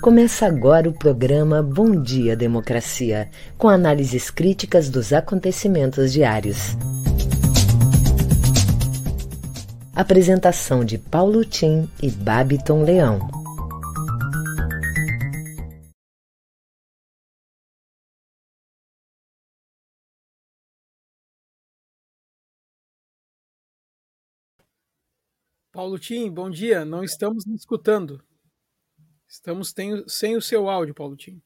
Começa agora o programa Bom Dia Democracia, com análises críticas dos acontecimentos diários. Apresentação de Paulo Tim e Babiton Leão. Paulo Tim, bom dia. Não estamos me escutando. Estamos sem o seu áudio, Paulo Tim.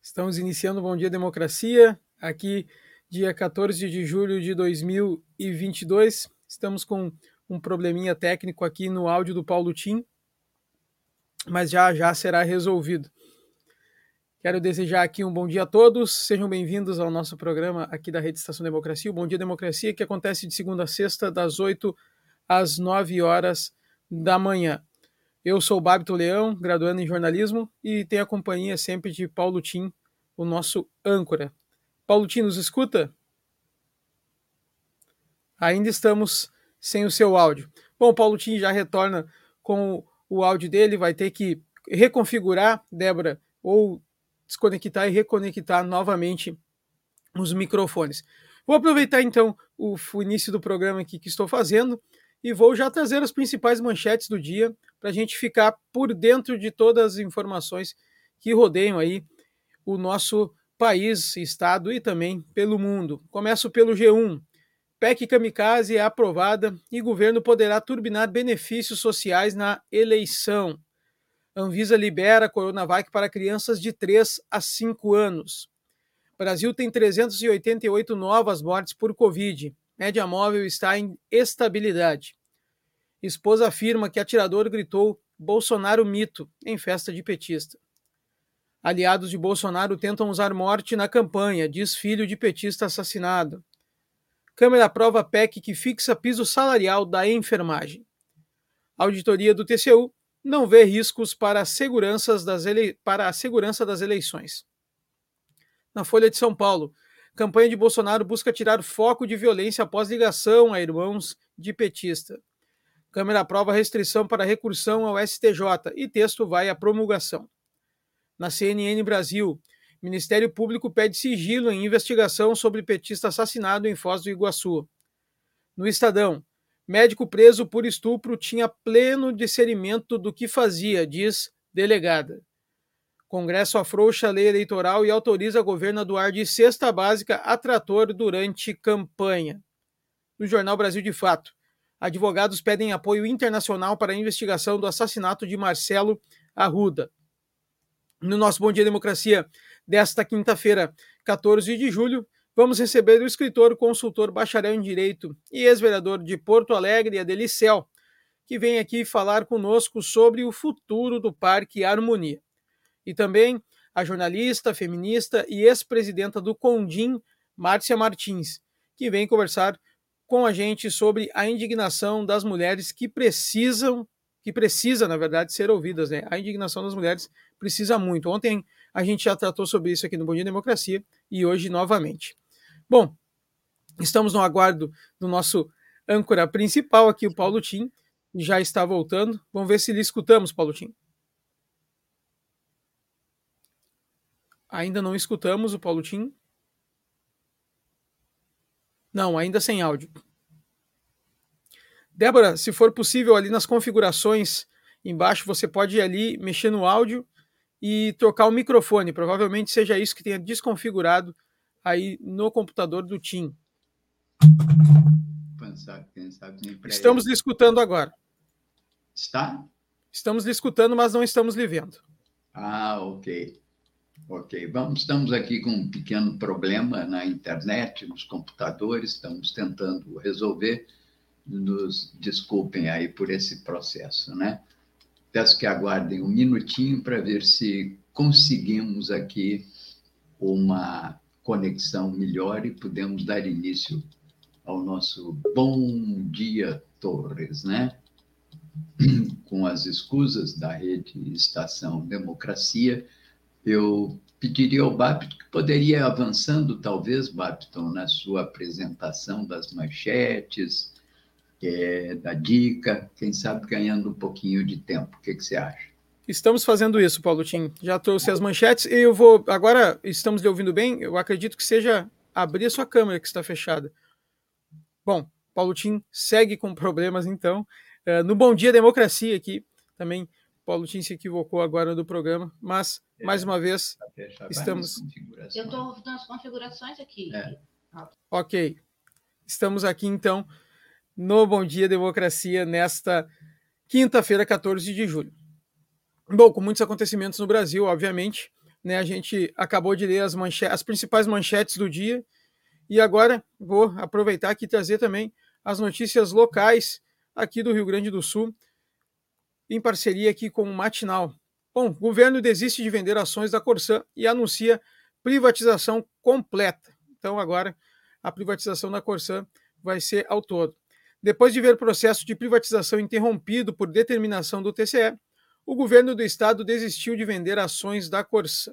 Estamos iniciando o Bom Dia Democracia, aqui dia 14 de julho de 2022. Estamos com um probleminha técnico aqui no áudio do Paulo Tim, mas já já será resolvido. Quero desejar aqui um bom dia a todos. Sejam bem-vindos ao nosso programa aqui da Rede Estação Democracia, o Bom Dia Democracia, que acontece de segunda a sexta, das 8 às 9 horas da manhã. Eu sou o Babito Leão, graduando em jornalismo, e tenho a companhia sempre de Paulo Tim, o nosso âncora. Paulo Tim, nos escuta? Ainda estamos sem o seu áudio. Bom, Paulo Tim já retorna com o áudio dele, vai ter que reconfigurar, Débora, ou desconectar e reconectar novamente os microfones. Vou aproveitar então o início do programa aqui que estou fazendo e vou já trazer as principais manchetes do dia para a gente ficar por dentro de todas as informações que rodeiam aí o nosso país, estado e também pelo mundo. Começo pelo G1. PEC Kamikaze é aprovada e governo poderá turbinar benefícios sociais na eleição. Anvisa libera Coronavac para crianças de 3 a 5 anos. Brasil tem 388 novas mortes por Covid. Média móvel está em estabilidade. Esposa afirma que atirador gritou Bolsonaro mito em festa de petista. Aliados de Bolsonaro tentam usar morte na campanha, diz filho de petista assassinado. Câmara aprova PEC que fixa piso salarial da enfermagem. Auditoria do TCU não vê riscos para, ele... para a segurança das eleições. Na Folha de São Paulo, campanha de Bolsonaro busca tirar foco de violência após ligação a irmãos de petista. Câmara aprova restrição para recursão ao STJ e texto vai à promulgação. Na CNN Brasil, Ministério Público pede sigilo em investigação sobre petista assassinado em Foz do Iguaçu. No Estadão, Médico preso por estupro tinha pleno discernimento do que fazia, diz delegada. Congresso afrouxa a lei eleitoral e autoriza governo a doar de cesta básica a trator durante campanha. No jornal Brasil de Fato, advogados pedem apoio internacional para a investigação do assassinato de Marcelo Arruda. No nosso Bom Dia Democracia desta quinta-feira, 14 de julho, vamos receber o escritor, consultor, bacharel em Direito e ex-vereador de Porto Alegre, Adelicel, que vem aqui falar conosco sobre o futuro do Parque Harmonia. E também a jornalista, feminista e ex-presidenta do Condim, Márcia Martins, que vem conversar com a gente sobre a indignação das mulheres que precisam, que precisa, na verdade, ser ouvidas. Né? A indignação das mulheres precisa muito. Ontem a gente já tratou sobre isso aqui no Bom Dia Democracia e hoje novamente. Bom, estamos no aguardo do nosso âncora principal aqui, o Paulo Tim, já está voltando. Vamos ver se lhe escutamos, Paulo Tim. Ainda não escutamos o Paulo Tim. Não, ainda sem áudio. Débora, se for possível, ali nas configurações embaixo, você pode ir ali mexer no áudio e trocar o microfone. Provavelmente seja isso que tenha desconfigurado aí no computador do Tim. Estamos lhe escutando agora. Está? Estamos lhe escutando, mas não estamos lhe vendo. Ah, ok. Ok. Vamos, estamos aqui com um pequeno problema na internet, nos computadores, estamos tentando resolver. Nos desculpem aí por esse processo, né? Peço que aguardem um minutinho para ver se conseguimos aqui uma conexão melhor e podemos dar início ao nosso Bom Dia Torres, né? Com as escusas da rede Estação Democracia, eu pediria ao Bapton que poderia ir avançando, talvez, Bapton, na sua apresentação das manchetes, é, da dica, quem sabe ganhando um pouquinho de tempo. O que, que você acha? Estamos fazendo isso, Paulo Tim. Já trouxe as manchetes e eu vou. Agora estamos lhe ouvindo bem. Eu acredito que seja abrir a sua câmera que está fechada. Bom, Paulo Tim segue com problemas então. Uh, no Bom Dia Democracia aqui também. Paulo Tim se equivocou agora do programa, mas é, mais uma vez estamos. Eu estou ouvindo as configurações aqui. É. Ok. Estamos aqui então no Bom Dia Democracia nesta quinta-feira, 14 de julho. Bom, com muitos acontecimentos no Brasil, obviamente, né? A gente acabou de ler as, manchetes, as principais manchetes do dia e agora vou aproveitar aqui e trazer também as notícias locais aqui do Rio Grande do Sul, em parceria aqui com o Matinal. Bom, o governo desiste de vender ações da Corsã e anuncia privatização completa. Então agora a privatização da Corsã vai ser ao todo. Depois de ver o processo de privatização interrompido por determinação do TCE, o governo do estado desistiu de vender ações da Corsã.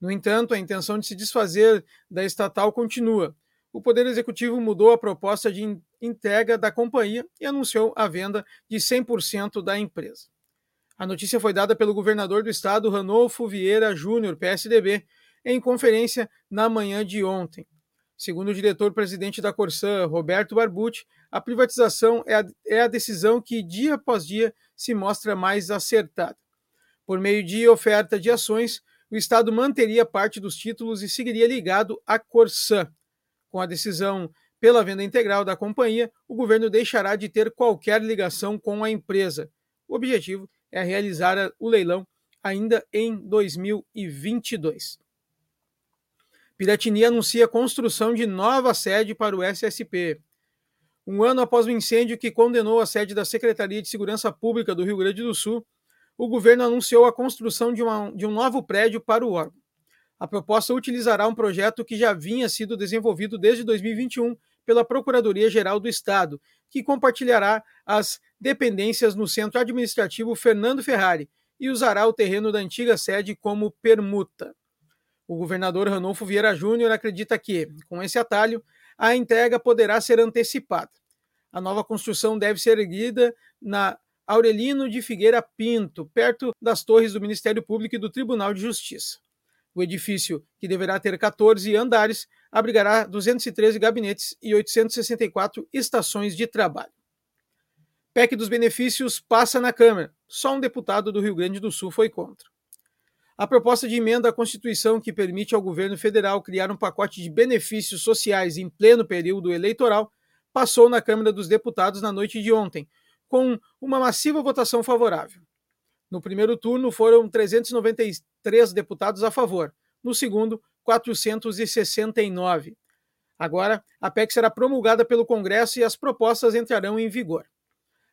No entanto, a intenção de se desfazer da estatal continua. O Poder Executivo mudou a proposta de entrega da companhia e anunciou a venda de 100% da empresa. A notícia foi dada pelo governador do estado, Ranolfo Vieira Júnior, PSDB, em conferência na manhã de ontem. Segundo o diretor-presidente da Corsã, Roberto Barbucci, a privatização é a, é a decisão que, dia após dia, se mostra mais acertada. Por meio de oferta de ações, o Estado manteria parte dos títulos e seguiria ligado à Corsã. Com a decisão pela venda integral da companhia, o governo deixará de ter qualquer ligação com a empresa. O objetivo é realizar o leilão ainda em 2022. Piratini anuncia a construção de nova sede para o SSP. Um ano após o incêndio que condenou a sede da Secretaria de Segurança Pública do Rio Grande do Sul, o governo anunciou a construção de, uma, de um novo prédio para o órgão. A proposta utilizará um projeto que já vinha sido desenvolvido desde 2021 pela Procuradoria-Geral do Estado, que compartilhará as dependências no Centro Administrativo Fernando Ferrari e usará o terreno da antiga sede como permuta. O governador Ranolfo Vieira Júnior acredita que, com esse atalho, a entrega poderá ser antecipada. A nova construção deve ser erguida na Aurelino de Figueira Pinto, perto das torres do Ministério Público e do Tribunal de Justiça. O edifício, que deverá ter 14 andares, abrigará 213 gabinetes e 864 estações de trabalho. PEC dos benefícios passa na Câmara. Só um deputado do Rio Grande do Sul foi contra. A proposta de emenda à Constituição que permite ao governo federal criar um pacote de benefícios sociais em pleno período eleitoral passou na Câmara dos Deputados na noite de ontem, com uma massiva votação favorável. No primeiro turno foram 393 deputados a favor, no segundo, 469. Agora, a PEC será promulgada pelo Congresso e as propostas entrarão em vigor.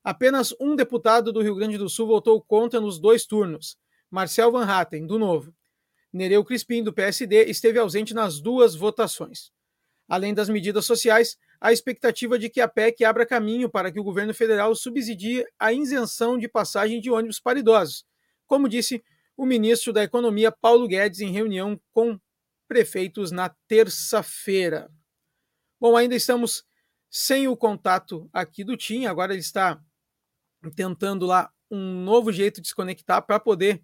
Apenas um deputado do Rio Grande do Sul votou contra nos dois turnos, Marcel Van Hatten, do Novo. Nereu Crispim, do PSD, esteve ausente nas duas votações. Além das medidas sociais, a expectativa de que a PEC abra caminho para que o governo federal subsidie a isenção de passagem de ônibus para idosos, como disse o ministro da Economia Paulo Guedes em reunião com prefeitos na terça-feira. Bom, ainda estamos sem o contato aqui do Tim, agora ele está tentando lá um novo jeito de se conectar para poder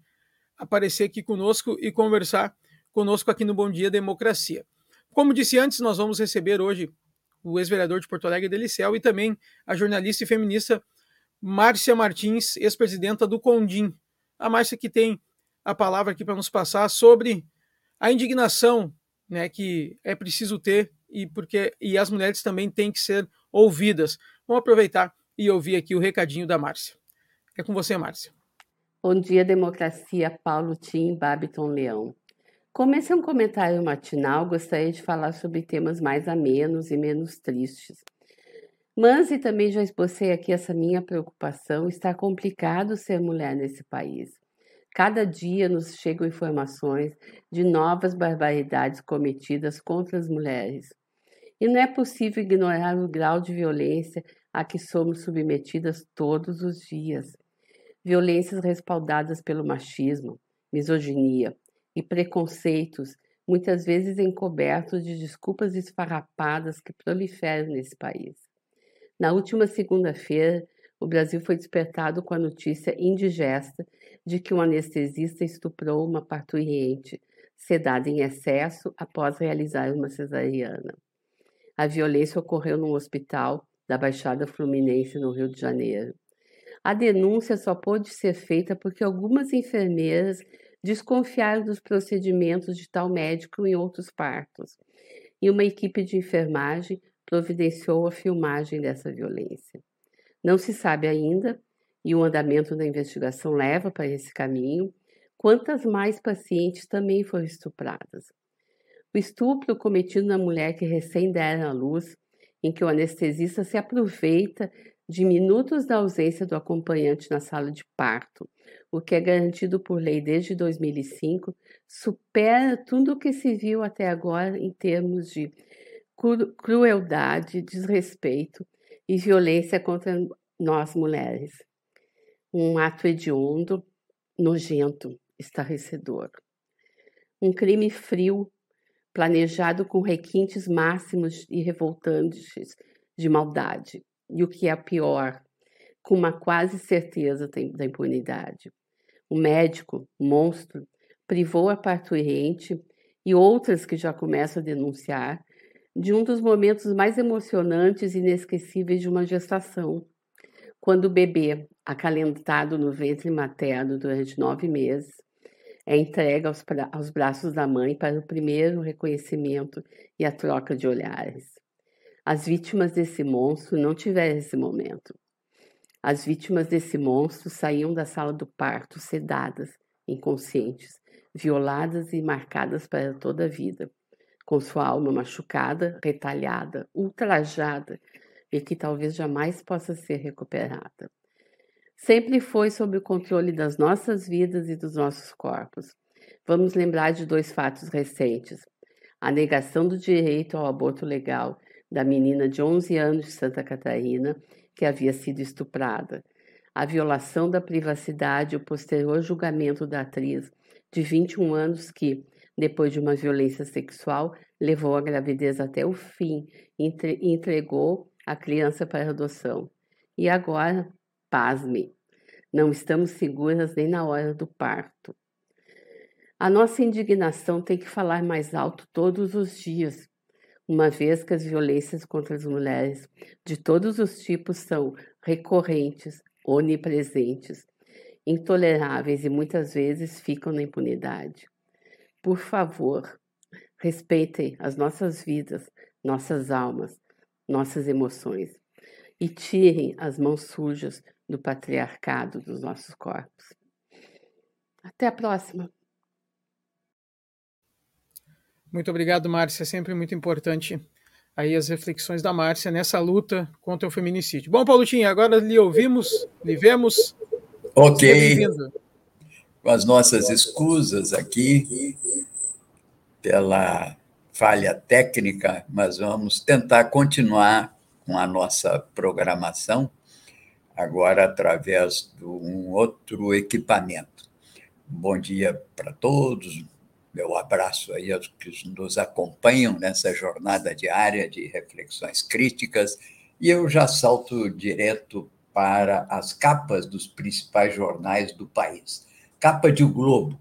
aparecer aqui conosco e conversar conosco aqui no Bom Dia Democracia. Como disse antes, nós vamos receber hoje o ex-vereador de Porto Alegre, Delicel, e também a jornalista e feminista Márcia Martins, ex-presidenta do Condim. A Márcia que tem a palavra aqui para nos passar sobre a indignação né, que é preciso ter e porque e as mulheres também têm que ser ouvidas. Vamos aproveitar e ouvir aqui o recadinho da Márcia. É com você, Márcia. Bom dia, democracia. Paulo Tim, Babiton Leão. Como esse é um comentário matinal, gostaria de falar sobre temas mais amenos e menos tristes. Mas, e também já esbocei aqui essa minha preocupação, está complicado ser mulher nesse país. Cada dia nos chegam informações de novas barbaridades cometidas contra as mulheres. E não é possível ignorar o grau de violência a que somos submetidas todos os dias violências respaldadas pelo machismo, misoginia e preconceitos, muitas vezes encobertos de desculpas esfarrapadas que proliferam nesse país. Na última segunda-feira, o Brasil foi despertado com a notícia indigesta de que um anestesista estuprou uma parturiente, sedada em excesso após realizar uma cesariana. A violência ocorreu num hospital da Baixada Fluminense, no Rio de Janeiro. A denúncia só pôde ser feita porque algumas enfermeiras desconfiaram dos procedimentos de tal médico em outros partos, e uma equipe de enfermagem providenciou a filmagem dessa violência. Não se sabe ainda, e o andamento da investigação leva para esse caminho, quantas mais pacientes também foram estupradas. O estupro cometido na mulher que recém dera à luz, em que o anestesista se aproveita de minutos da ausência do acompanhante na sala de parto, o que é garantido por lei desde 2005, supera tudo o que se viu até agora em termos de crueldade, desrespeito e violência contra nós mulheres. Um ato hediondo, nojento, estarrecedor. Um crime frio, planejado com requintes máximos e revoltantes de maldade. E o que é pior, com uma quase certeza da impunidade. O médico, monstro, privou a parturiente e outras que já começam a denunciar de um dos momentos mais emocionantes e inesquecíveis de uma gestação, quando o bebê, acalentado no ventre materno durante nove meses, é entregue aos, aos braços da mãe para o primeiro reconhecimento e a troca de olhares. As vítimas desse monstro não tiveram esse momento. As vítimas desse monstro saíam da sala do parto sedadas, inconscientes, violadas e marcadas para toda a vida com sua alma machucada, retalhada, ultrajada e que talvez jamais possa ser recuperada. Sempre foi sob o controle das nossas vidas e dos nossos corpos. Vamos lembrar de dois fatos recentes: a negação do direito ao aborto legal da menina de 11 anos de Santa Catarina, que havia sido estuprada, a violação da privacidade e o posterior julgamento da atriz de 21 anos que, depois de uma violência sexual, levou a gravidez até o fim e entregou a criança para adoção. E agora, pasme, não estamos seguras nem na hora do parto. A nossa indignação tem que falar mais alto todos os dias, uma vez que as violências contra as mulheres de todos os tipos são recorrentes, onipresentes, intoleráveis e muitas vezes ficam na impunidade. Por favor, respeitem as nossas vidas, nossas almas, nossas emoções e tirem as mãos sujas do patriarcado dos nossos corpos. Até a próxima. Muito obrigado, Márcia. É sempre muito importante aí as reflexões da Márcia nessa luta contra o feminicídio. Bom, Paulotinho, agora lhe ouvimos, lhe vemos. Ok com as nossas escusas aqui pela falha técnica, mas vamos tentar continuar com a nossa programação, agora através de um outro equipamento. Bom dia para todos, meu abraço aí aos que nos acompanham nessa jornada diária de reflexões críticas, e eu já salto direto para as capas dos principais jornais do país. Capa de O Globo.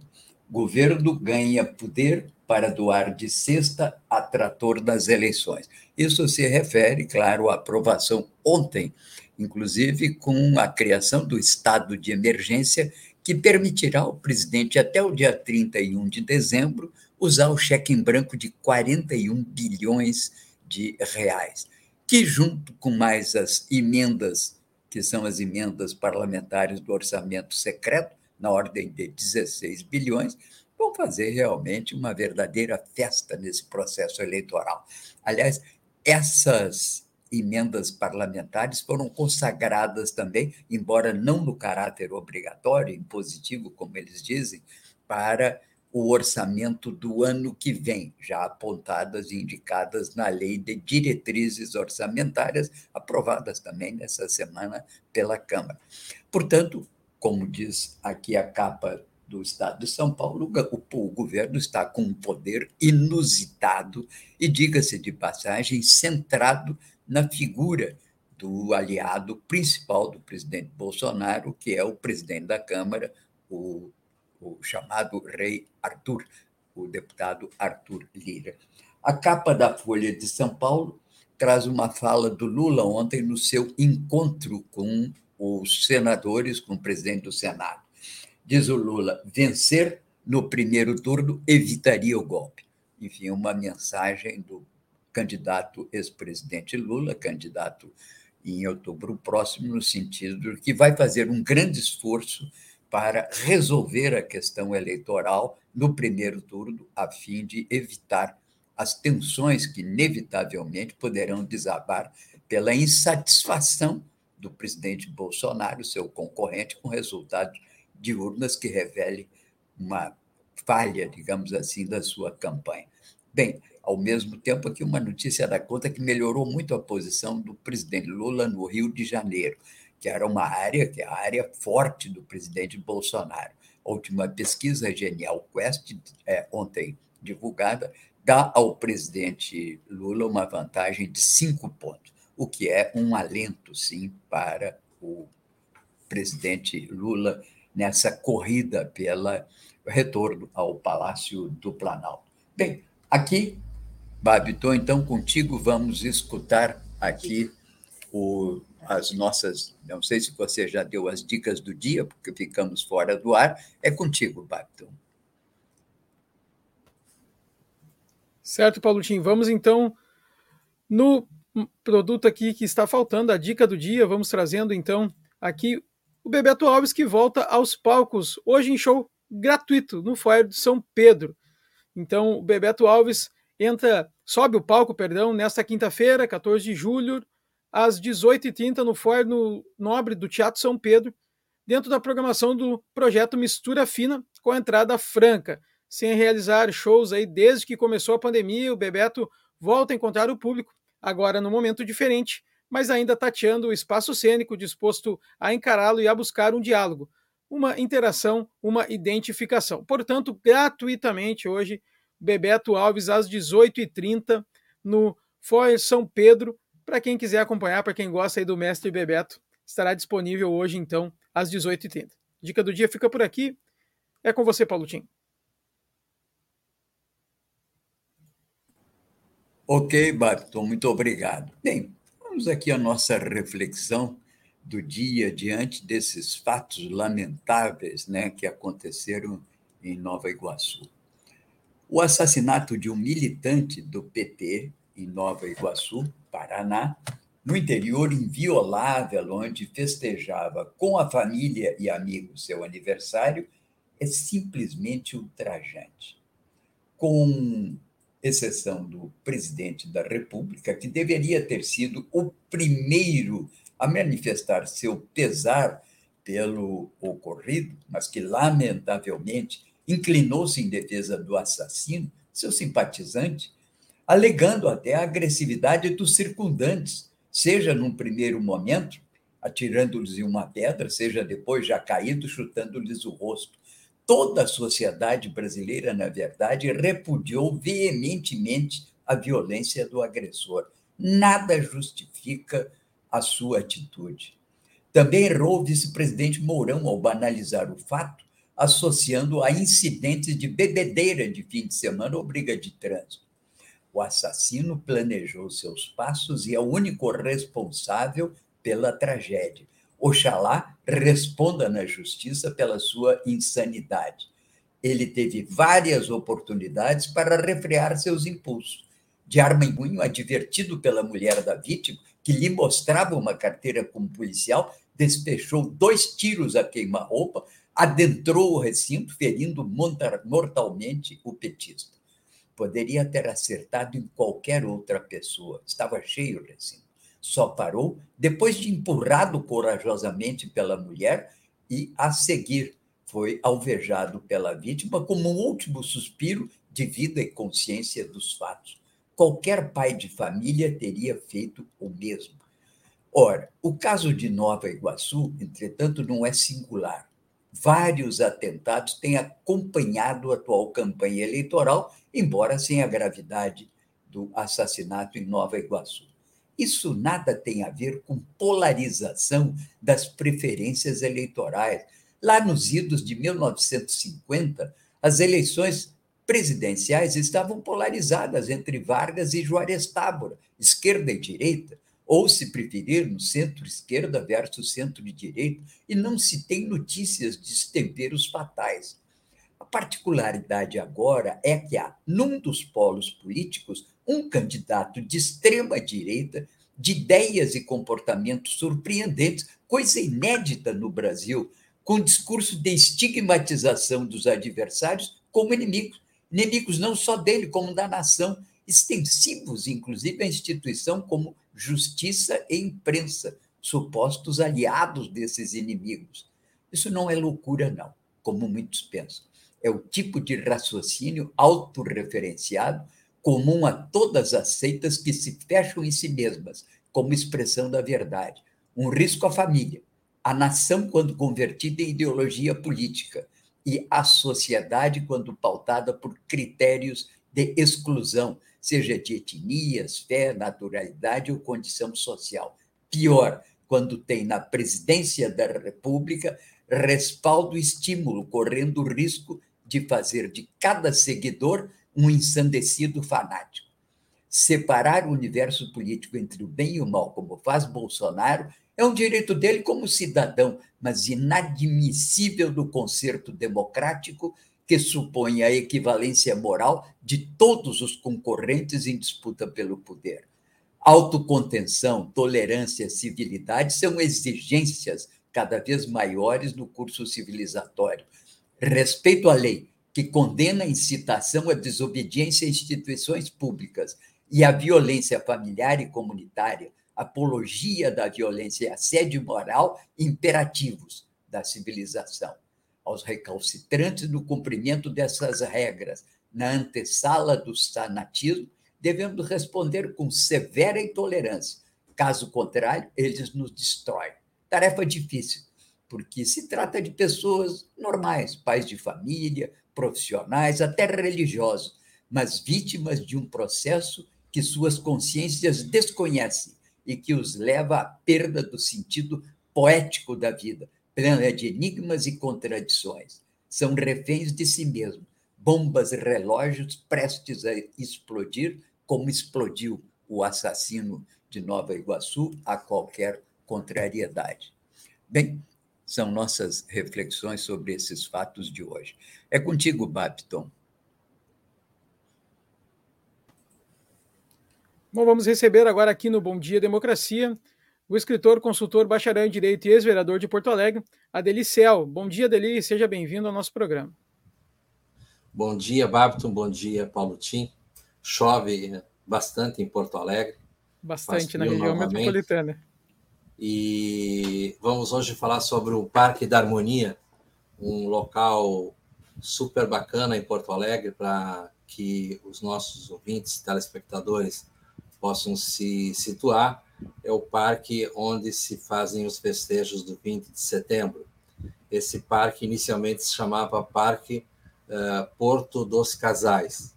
Governo ganha poder para doar de cesta a trator das eleições. Isso se refere, claro, à aprovação ontem, inclusive com a criação do estado de emergência, que permitirá ao presidente, até o dia 31 de dezembro, usar o cheque em branco de 41 bilhões de reais, que, junto com mais as emendas, que são as emendas parlamentares do orçamento secreto, na ordem de 16 bilhões, vão fazer realmente uma verdadeira festa nesse processo eleitoral. Aliás, essas emendas parlamentares foram consagradas também, embora não no caráter obrigatório, impositivo, como eles dizem, para o orçamento do ano que vem, já apontadas e indicadas na Lei de Diretrizes Orçamentárias, aprovadas também nessa semana pela Câmara. Portanto, como diz aqui a capa do Estado de São Paulo, o, governo está com um poder inusitado e, diga-se de passagem, centrado na figura do aliado principal do presidente Bolsonaro, que é o presidente da Câmara, o, o chamado rei Arthur, o deputado Arthur Lira. A capa da Folha de São Paulo traz uma fala do Lula ontem no seu encontro com os senadores, com o presidente do Senado. Diz o Lula: vencer no primeiro turno evitaria o golpe. Enfim, uma mensagem do candidato ex-presidente Lula, candidato em outubro próximo, no sentido de que vai fazer um grande esforço para resolver a questão eleitoral no primeiro turno, a fim de evitar as tensões que, inevitavelmente, poderão desabar pela insatisfação do presidente Bolsonaro, seu concorrente, com resultados de urnas que revelem uma falha, digamos assim, da sua campanha. Bem, ao mesmo tempo aqui uma notícia da conta que melhorou muito a posição do presidente Lula no Rio de Janeiro, que era uma área que é a área forte do presidente Bolsonaro. A última pesquisa Genial Quest, é, ontem divulgada, dá ao presidente Lula uma vantagem de cinco pontos, o que é um alento, sim, para o presidente Lula nessa corrida pelo retorno ao Palácio do Planalto. Bem, aqui, Babiton, então contigo vamos escutar aqui o, as nossas. Não sei se você já deu as dicas do dia, porque ficamos fora do ar. É contigo, Babiton. Certo, Paulotinho. Vamos então no produto aqui que está faltando, a dica do dia. Vamos trazendo então aqui o Bebeto Alves que volta aos palcos hoje em show gratuito no Foyer de São Pedro. Então, o Bebeto Alves entra, sobe o palco, perdão, nesta quinta-feira, 14 de julho, às 18h30 no Foyer no Nobre do Teatro São Pedro, dentro da programação do projeto Mistura Fina, com entrada franca sem realizar shows aí desde que começou a pandemia. O Bebeto volta a encontrar o público, agora num momento diferente, mas ainda tateando o espaço cênico, disposto a encará-lo e a buscar um diálogo, uma interação, uma identificação. Portanto, gratuitamente hoje, Bebeto Alves às 18h30 no Foyer São Pedro. Para quem quiser acompanhar, para quem gosta aí do mestre Bebeto, estará disponível hoje então às 18h30. Dica do dia fica por aqui. É com você, Paulo Tim. Ok, Barton, muito obrigado. Bem, vamos aqui à nossa reflexão do dia diante desses fatos lamentáveis né, que aconteceram em Nova Iguaçu. O assassinato de um militante do PT em Nova Iguaçu, Paraná, no interior inviolável, onde festejava com a família e amigos seu aniversário, é simplesmente ultrajante. Com exceção do presidente da República, que deveria ter sido o primeiro a manifestar seu pesar pelo ocorrido, mas que, lamentavelmente, inclinou-se em defesa do assassino, seu simpatizante, alegando até a agressividade dos circundantes, seja num primeiro momento, atirando-lhes uma pedra, seja depois já caído, chutando-lhes o rosto toda a sociedade brasileira, na verdade, repudiou veementemente a violência do agressor. Nada justifica a sua atitude. Também errou o vice-presidente Mourão ao banalizar o fato, associando a incidentes de bebedeira de fim de semana ou briga de trânsito. O assassino planejou seus passos e é o único responsável pela tragédia. Oxalá responda na justiça pela sua insanidade. Ele teve várias oportunidades para refrear seus impulsos. De arma em punho, advertido pela mulher da vítima, que lhe mostrava uma carteira como policial, despechou dois tiros a queima-roupa, adentrou o recinto, ferindo mortalmente o petista. Poderia ter acertado em qualquer outra pessoa. Estava cheio o recinto só parou depois de empurrado corajosamente pela mulher e, a seguir, foi alvejado pela vítima como um último suspiro de vida e consciência dos fatos. Qualquer pai de família teria feito o mesmo. Ora, o caso de Nova Iguaçu, entretanto, não é singular. Vários atentados têm acompanhado a atual campanha eleitoral, embora sem a gravidade do assassinato em Nova Iguaçu. Isso nada tem a ver com polarização das preferências eleitorais. Lá nos idos de 1950, as eleições presidenciais estavam polarizadas entre Vargas e Juarez Távora, esquerda e direita, ou, se preferir, no centro-esquerda versus centro-direita, e não se tem notícias de temperos fatais. A particularidade agora é que há, num dos polos políticos, um candidato de extrema direita, de ideias e comportamentos surpreendentes, coisa inédita no Brasil, com discurso de estigmatização dos adversários como inimigos inimigos não só dele, como da nação, extensivos, inclusive, à instituição como justiça e imprensa, supostos aliados desses inimigos. Isso não é loucura, não, como muitos pensam. É o tipo de raciocínio autorreferenciado comum a todas as seitas que se fecham em si mesmas, como expressão da verdade. Um risco à família, à nação quando convertida em ideologia política, e a sociedade quando pautada por critérios de exclusão, seja de etnias, fé, naturalidade ou condição social. Pior, quando tem na presidência da República respaldo e estímulo, correndo o risco de fazer de cada seguidor um ensandecido fanático. Separar o universo político entre o bem e o mal, como faz Bolsonaro, é um direito dele como cidadão, mas inadmissível do concerto democrático que supõe a equivalência moral de todos os concorrentes em disputa pelo poder. Autocontenção, tolerância, civilidade são exigências cada vez maiores no curso civilizatório. Respeito à lei, que condena a incitação à desobediência a instituições públicas e à violência familiar e comunitária, apologia da violência e assédio moral imperativos da civilização. Aos recalcitrantes no cumprimento dessas regras, na antessala do sanatismo, devemos responder com severa intolerância. Caso contrário, eles nos destroem. Tarefa difícil, porque se trata de pessoas normais, pais de família, profissionais, até religiosos, mas vítimas de um processo que suas consciências desconhecem e que os leva à perda do sentido poético da vida, plena de enigmas e contradições. São reféns de si mesmos, bombas relógios prestes a explodir, como explodiu o assassino de Nova Iguaçu a qualquer contrariedade. Bem, são nossas reflexões sobre esses fatos de hoje. É contigo, Babton. Bom, vamos receber agora aqui no Bom Dia Democracia o escritor, consultor, bacharel em Direito e ex-vereador de Porto Alegre, Adeli Cel. Bom dia, Adeli, seja bem-vindo ao nosso programa. Bom dia, Babton, bom dia, Paulo Tim. Chove bastante em Porto Alegre. Bastante na região novamente. metropolitana. E vamos hoje falar sobre o Parque da Harmonia, um local super bacana em Porto Alegre para que os nossos ouvintes, telespectadores, possam se situar, é o parque onde se fazem os festejos do 20 de setembro. Esse parque inicialmente se chamava Parque uh, Porto dos Casais,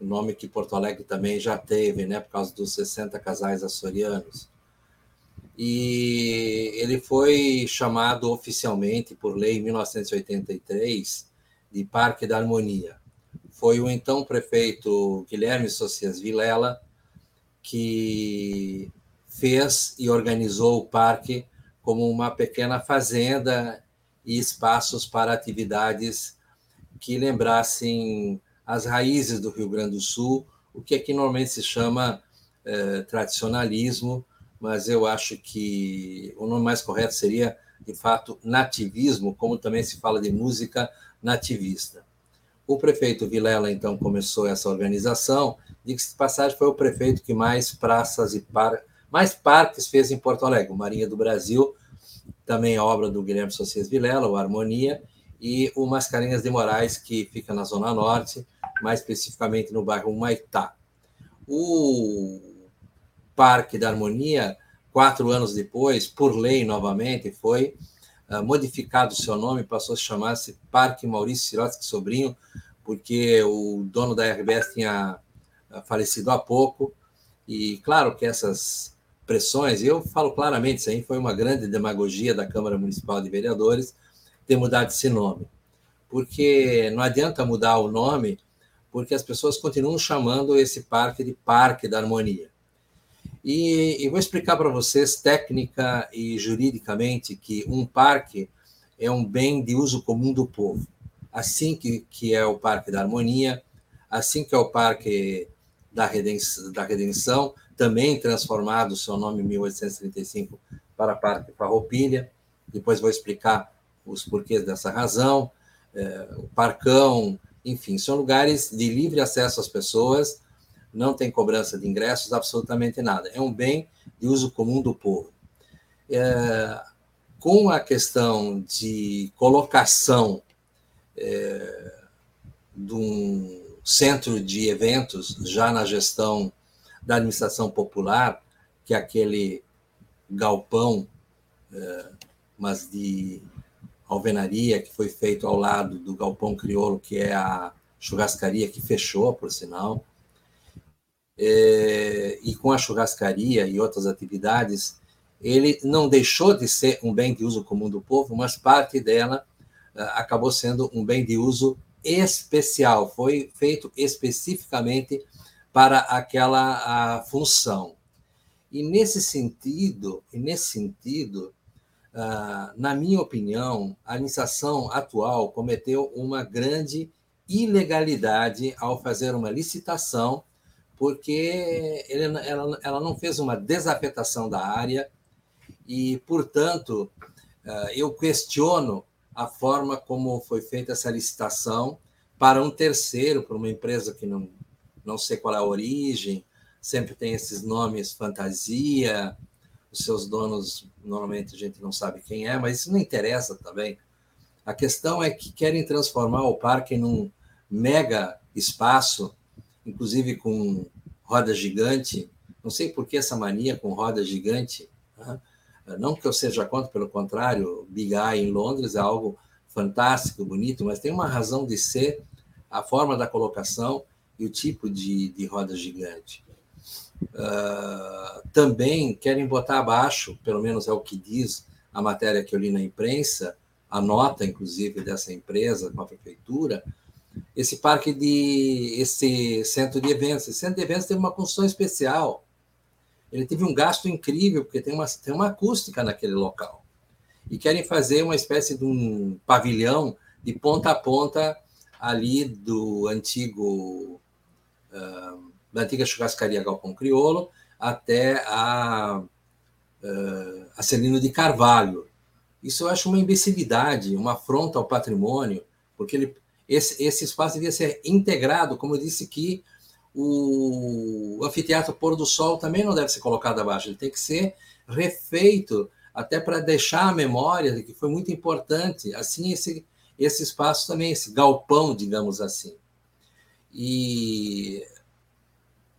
o nome que Porto Alegre também já teve, né, por causa dos 60 casais açorianos. E ele foi chamado oficialmente, por lei, em 1983, de Parque da Harmonia. Foi o então prefeito Guilherme Socias Vilela que fez e organizou o parque como uma pequena fazenda e espaços para atividades que lembrassem as raízes do Rio Grande do Sul, o que aqui normalmente se chama eh, tradicionalismo, mas eu acho que o nome mais correto seria, de fato, nativismo, como também se fala de música nativista. O prefeito Vilela, então, começou essa organização Diga-se de passagem, foi o prefeito que mais praças e par... mais parques fez em Porto Alegre. O Marinha do Brasil, também obra do Guilherme Socias Vilela, o Harmonia, e o Mascarenhas de Moraes, que fica na Zona Norte, mais especificamente no bairro Maitá. O Parque da Harmonia, quatro anos depois, por lei novamente, foi uh, modificado o seu nome, passou a chamar-se Parque Maurício Sirotsky Sobrinho, porque o dono da RBS tinha falecido há pouco, E claro que essas pressões, eu falo claramente, isso aí foi uma grande demagogia da Câmara Municipal de Vereadores ter mudado esse nome. Porque não adianta mudar o nome, porque as pessoas continuam chamando esse parque de Parque da Harmonia. E, e vou explicar para vocês, técnica e juridicamente, que um parque é um bem de uso comum do povo. Assim que, que é o Parque da Harmonia, assim que é o Parque da Redenção, da Redenção também transformado o seu nome em 1835 para Parque Farroupilha. Depois vou explicar os porquês dessa razão. É, o Parcão, enfim, são lugares de livre acesso às pessoas, não tem cobrança de ingressos, absolutamente nada. É um bem de uso comum do povo. É, com a questão de colocação é, de um centro de eventos já na gestão da administração popular, que é aquele galpão, é, mas de alvenaria, que foi feito ao lado do galpão crioulo, que é a churrascaria, que fechou, por sinal. É, e com a churrascaria e outras atividades, ele não deixou de ser um bem de uso comum do povo, mas parte dela é, acabou sendo um bem de uso especial, foi feito especificamente para aquela função. E nesse sentido, e nesse sentido, uh, na minha opinião, a administração atual cometeu uma grande ilegalidade ao fazer uma licitação, porque ela, não fez uma desafetação da área e, portanto, uh, eu questiono a forma como foi feita essa licitação para um terceiro, para uma empresa que não não sei qual é a origem, sempre tem esses nomes fantasia, os seus donos, normalmente a gente não sabe quem é, mas isso não interessa também. A questão é que querem transformar o parque num mega espaço, inclusive com roda gigante. Não sei por que essa mania com roda gigante. Né? Não que eu seja contra, pelo contrário, Big Eye em Londres é algo fantástico, bonito, mas tem uma razão de ser a forma da colocação e o tipo de, de roda gigante. Uh, também querem botar abaixo, pelo menos é o que diz a matéria que eu li na imprensa, a nota, inclusive, dessa empresa com a prefeitura, esse parque de. esse centro de eventos. Esse centro de eventos teve uma construção especial. Ele teve um gasto incrível, porque tem uma, tem uma acústica naquele local. E querem fazer uma espécie de um pavilhão de ponta a ponta ali do antigo da antiga churrascaria Galpão Criolo até a, Celino de Carvalho. Isso eu acho uma imbecilidade, uma afronta ao patrimônio, porque ele, esse, esse espaço devia ser integrado, como eu disse que o anfiteatro Pôr do Sol também não deve ser colocado abaixo, ele tem que ser refeito, até para deixar a memória de que foi muito importante. Assim, esse, esse espaço também, esse galpão, digamos assim. E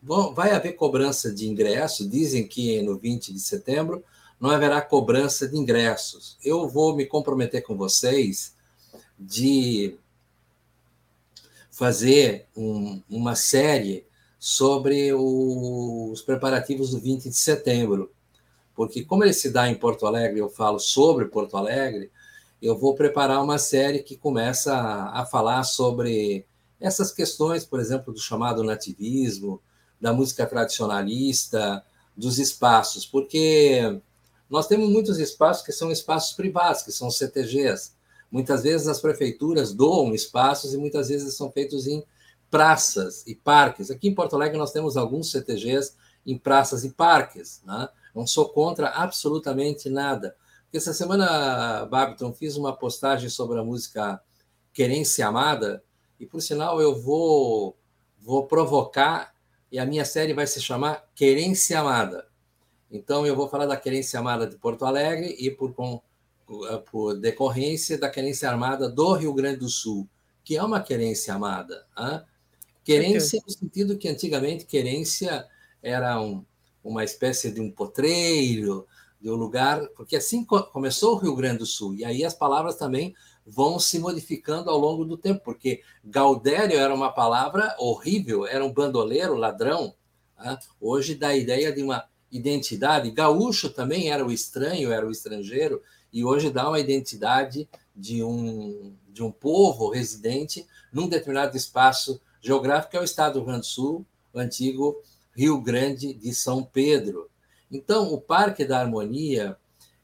bom, vai haver cobrança de ingressos. Dizem que no 20 de setembro não haverá cobrança de ingressos. Eu vou me comprometer com vocês de fazer um, uma série sobre o, os preparativos do 20 de setembro. Porque, como ele se dá em Porto Alegre, eu falo sobre Porto Alegre, eu vou preparar uma série que começa a, a falar sobre essas questões, por exemplo, do chamado nativismo, da música tradicionalista, dos espaços, porque nós temos muitos espaços que são espaços privados, que são CTGs. Muitas vezes as prefeituras doam espaços e muitas vezes são feitos em praças e parques. Aqui em Porto Alegre nós temos alguns CTGs em praças e parques. Né? Não sou contra absolutamente nada. Porque essa semana, Babiton, fiz uma postagem sobre a música Querência Amada, e por sinal, eu vou, vou provocar, e a minha série vai se chamar Querência Amada. Então, eu vou falar da Querência Amada de Porto Alegre e, por, com, por decorrência, da Querência Armada do Rio Grande do Sul, que é uma querência amada. Hein? Querência no sentido que antigamente querência era um, uma espécie de um potreiro, de um lugar, porque assim começou o Rio Grande do Sul, e aí as palavras também vão se modificando ao longo do tempo, porque Gaudério era uma palavra horrível, era um bandoleiro, ladrão, Né? Hoje dá a ideia de uma identidade. Gaúcho também era o estranho, era o estrangeiro, e hoje dá uma identidade de um, de um povo residente num determinado espaço geográfico, que é o estado do Rio Grande do Sul, o antigo Rio Grande de São Pedro. Então, o Parque da Harmonia,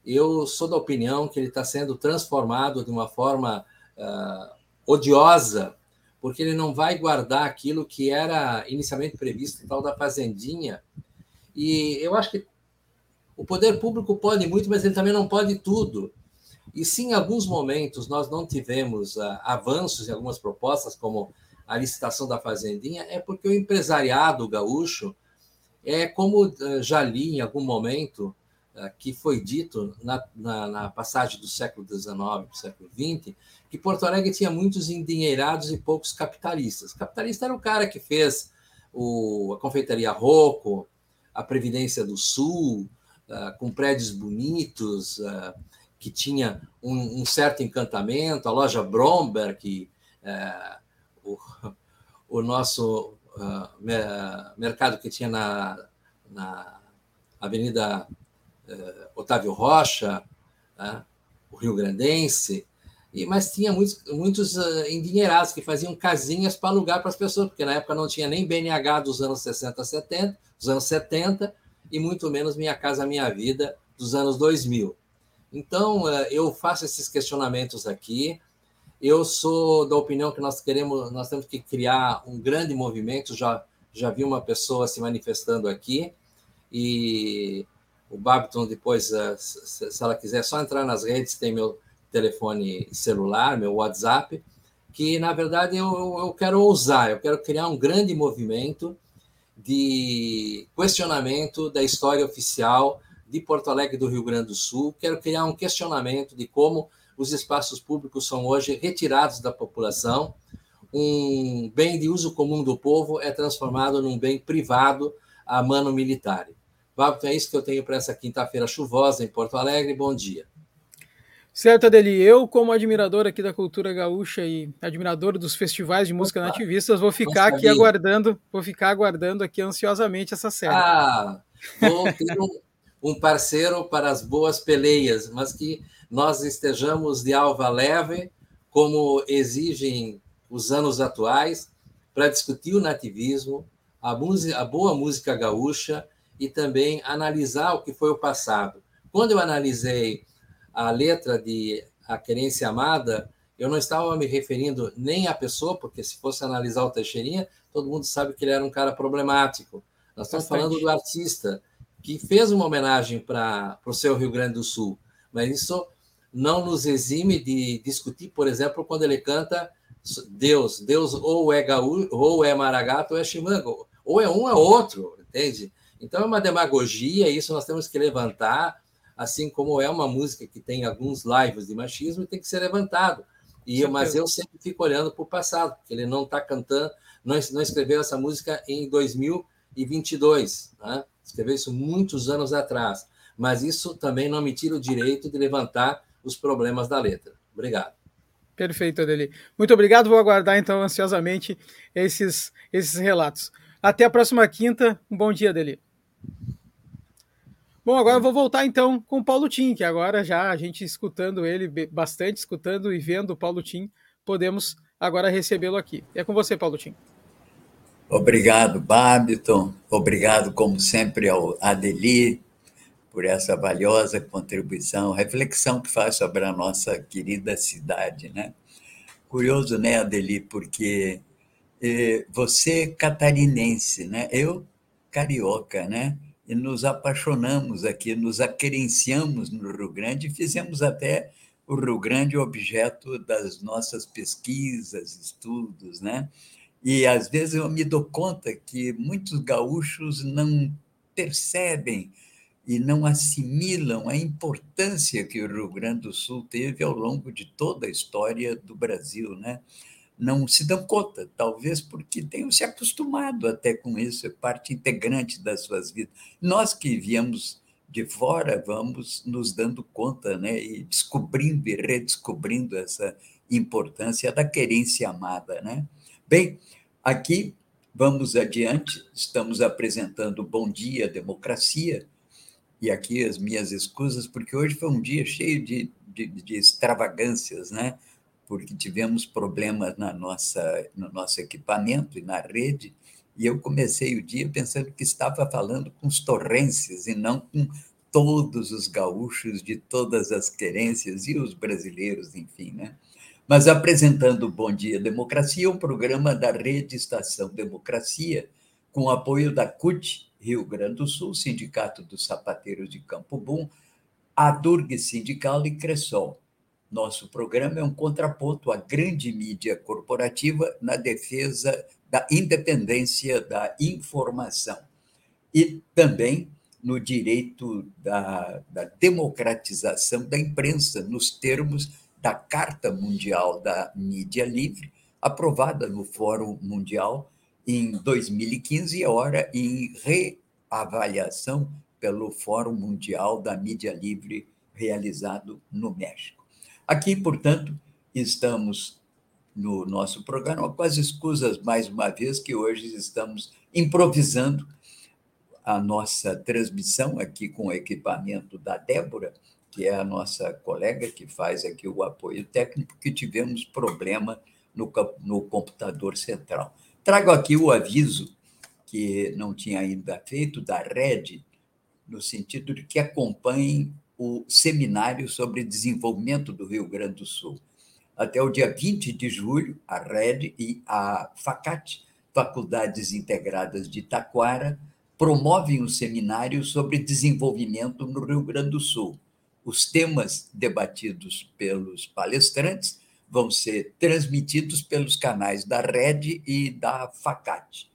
eu sou da opinião que ele está sendo transformado de uma forma uh, odiosa, porque ele não vai guardar aquilo que era inicialmente previsto, tal da fazendinha. E eu acho que o poder público pode muito, mas ele também não pode tudo. E se em alguns momentos nós não tivemos uh, avanços em algumas propostas, como a licitação da fazendinha, é porque o empresariado gaúcho é como uh, já li em algum momento uh, que foi dito na, na, na passagem do século XIX para o século XX, que Porto Alegre tinha muitos endinheirados e poucos capitalistas. Capitalista era o cara que fez o, a confeitaria Rocco, a Previdência do Sul, uh, com prédios bonitos, uh, que tinha um, um, certo encantamento, a loja Bromberg, que, uh, o, o, nosso mercado que tinha na, na Avenida Otávio Rocha, o Rio Grandense, e, mas tinha muitos, muitos uh, endinheirados que faziam casinhas para alugar para as pessoas, porque na época não tinha nem BNH dos anos 60, 70, dos anos 70, e muito menos Minha Casa Minha Vida dos anos 2000. Então, uh, eu faço esses questionamentos aqui. Eu sou da opinião que nós queremos, nós temos que criar um grande movimento. Já, já vi uma pessoa se manifestando aqui, e o Babiton, depois, uh, se, ela quiser, só entrar nas redes, tem meu telefone celular, meu WhatsApp, que na verdade eu, eu quero ousar, eu quero criar um grande movimento de questionamento da história oficial de Porto Alegre do Rio Grande do Sul, quero criar um questionamento de como os espaços públicos são hoje retirados da população, um bem de uso comum do povo é transformado num bem privado a mano militar. Então é isso que eu tenho para essa quinta-feira chuvosa em Porto Alegre. Bom dia. Certo, Adeli. Eu, como admirador aqui da cultura gaúcha e admirador dos festivais de música Opa. nativistas, vou ficar aqui aguardando, vou ficar aguardando aqui ansiosamente essa série. Ah, vou ter um, um parceiro para as boas peleias, mas que nós estejamos de alva leve, como exigem os anos atuais, para discutir o nativismo, a, música, a boa música gaúcha e também analisar o que foi o passado. Quando eu analisei a letra de A Querência Amada, eu não estava me referindo nem à pessoa, porque se fosse analisar o Teixeirinha, todo mundo sabe que ele era um cara problemático. Nós estamos Bastante. falando do artista que fez uma homenagem para o seu Rio Grande do Sul, mas isso não nos exime de discutir, por exemplo, quando ele canta Deus, Deus ou é gaú, ou é maragato, ou é chimango, ou é um ou é outro, entende? Então é uma demagogia, isso nós temos que levantar assim como é uma música que tem alguns lives de machismo e tem que ser levantado. E eu, mas eu sempre fico olhando para o passado, porque ele não está cantando, não, não escreveu essa música em 2022, né? escreveu isso muitos anos atrás. Mas isso também não me tira o direito de levantar os problemas da letra. Obrigado. Perfeito, Adeli. Muito obrigado. Vou aguardar então ansiosamente esses, esses relatos. Até a próxima quinta. Um bom dia, Adeli. Bom, agora eu vou voltar então com o Paulo Tim, que agora já a gente escutando ele bastante, escutando e vendo o Paulo Tim, podemos agora recebê-lo aqui. É com você, Paulo Tim. Obrigado, Babiton. Obrigado, como sempre, ao Adeli por essa valiosa contribuição, reflexão que faz sobre a nossa querida cidade, né? Curioso, né, Adeli, porque eh, você é catarinense, né? Eu carioca, né? e nos apaixonamos aqui, nos aquerenciamos no Rio Grande e fizemos até o Rio Grande objeto das nossas pesquisas, estudos, né? E às vezes eu me dou conta que muitos gaúchos não percebem e não assimilam a importância que o Rio Grande do Sul teve ao longo de toda a história do Brasil, né? não se dão conta, talvez porque tenham se acostumado até com isso, é parte integrante das suas vidas. Nós que viemos de fora vamos nos dando conta, né, e descobrindo e redescobrindo essa importância da querência amada, né? Bem, aqui Vamos adiante, estamos apresentando Bom Dia Democracia, e aqui as minhas escusas, porque hoje foi um dia cheio de, de, de extravagâncias, né? porque tivemos problemas na nossa, no nosso equipamento e na rede, e eu comecei o dia pensando que estava falando com os torrenses e não com todos os gaúchos de todas as querências e os brasileiros, enfim, né? Mas apresentando Bom Dia Democracia, um programa da Rede Estação Democracia, com apoio da CUT, Rio Grande do Sul, Sindicato dos Sapateiros de Campo Bom, a Durg Sindical e Cressol. Nosso programa é um contraponto à grande mídia corporativa na defesa da independência da informação e também no direito da, da democratização da imprensa, nos termos da Carta Mundial da Mídia Livre, aprovada no Fórum Mundial em 2015 e agora em reavaliação pelo Fórum Mundial da Mídia Livre realizado no México. Aqui, portanto, estamos no nosso programa com as escusas mais uma vez que hoje estamos improvisando a nossa transmissão aqui com o equipamento da Débora que é a nossa colega que faz aqui o apoio técnico, que tivemos problema no, no computador central. Trago aqui o aviso que não tinha ainda feito da RED, no sentido de que acompanhem o seminário sobre desenvolvimento do Rio Grande do Sul. Até o dia 20 de julho, a RED e a FACAT, Faculdades Integradas de Taquara, promovem um seminário sobre desenvolvimento no Rio Grande do Sul os temas debatidos pelos palestrantes vão ser transmitidos pelos canais da Rede e da FACAT.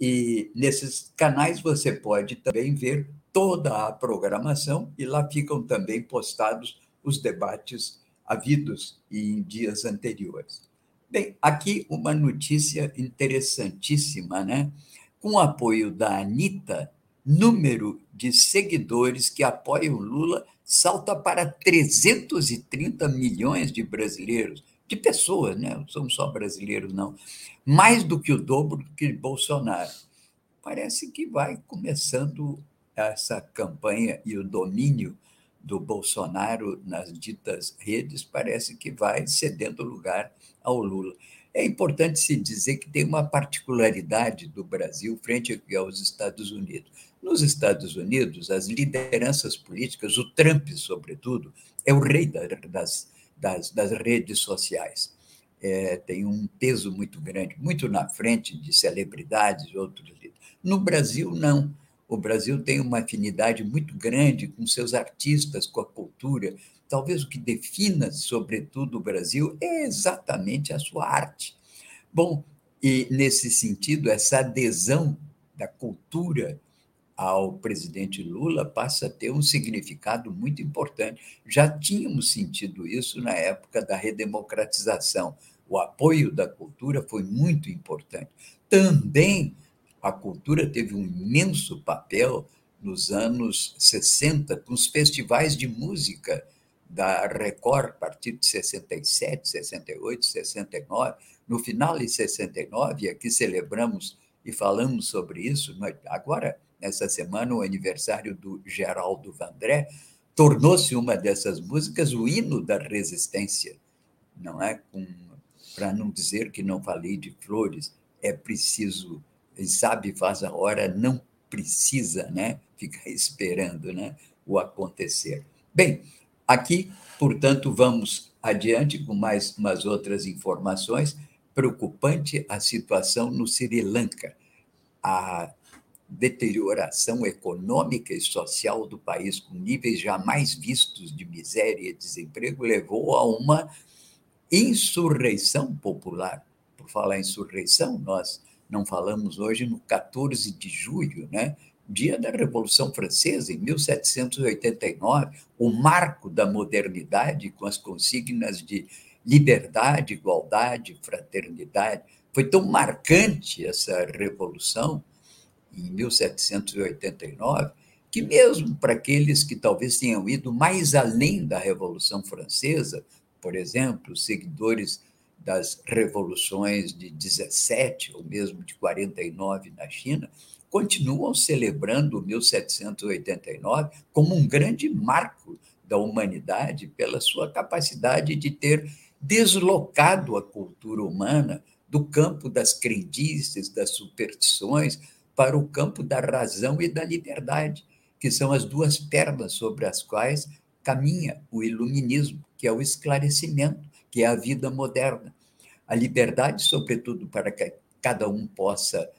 E nesses canais você pode também ver toda a programação e lá ficam também postados os debates havidos em dias anteriores. Bem, aqui uma notícia interessantíssima, né? Com o apoio da Anitta, número de seguidores que apoiam Lula salta para 330 milhões de brasileiros, de pessoas, né? Não somos só brasileiros, não. Mais do que o dobro do que Bolsonaro. Parece que vai começando essa campanha e o domínio do Bolsonaro nas ditas redes parece que vai cedendo lugar ao Lula. É importante se dizer que tem uma particularidade do Brasil frente aos Estados Unidos. Nos Estados Unidos, as lideranças políticas, o Trump, sobretudo, é o rei das, das, das redes sociais. É, tem um peso muito grande, muito na frente de celebridades e outros líderes. No Brasil, não. O Brasil tem uma afinidade muito grande com seus artistas, com a cultura. Talvez o que defina, sobretudo, o Brasil é exatamente a sua arte. Bom, e nesse sentido, essa adesão da cultura ao presidente Lula passa a ter um significado muito importante. Já tínhamos sentido isso na época da redemocratização. O apoio da cultura foi muito importante. Também a cultura teve um imenso papel nos anos 60, com os festivais de música da Record, a partir de 67, 68, 69. No final de 69, aqui celebramos e falamos sobre isso, agora essa semana, o aniversário do Geraldo Vandré, tornou-se uma dessas músicas o hino da resistência, não é? Para não dizer que não falei de flores, é preciso, sabe, faz a hora, não precisa, né? Ficar esperando, né? O acontecer. Bem, aqui, portanto, vamos adiante com mais umas outras informações. Preocupante a situação no Sri Lanka. A deterioração econômica e social do país, com níveis jamais vistos de miséria e desemprego, levou a uma insurreição popular. Por falar em insurreição, nós não falamos hoje no 14 de julho, né? dia da Revolução Francesa, em 1789, o marco da modernidade com as consignas de liberdade, igualdade, fraternidade. Foi tão marcante essa revolução em 1789, que mesmo para aqueles que talvez tenham ido mais além da Revolução Francesa, por exemplo, seguidores das revoluções de 17 ou mesmo de 49 na China, continuam celebrando 1789 como um grande marco da humanidade pela sua capacidade de ter deslocado a cultura humana do campo das crendices, das superstições, para o campo da razão e da liberdade, que são as duas pernas sobre as quais caminha o iluminismo, que é o esclarecimento, que é a vida moderna. A liberdade, sobretudo, para que cada um possa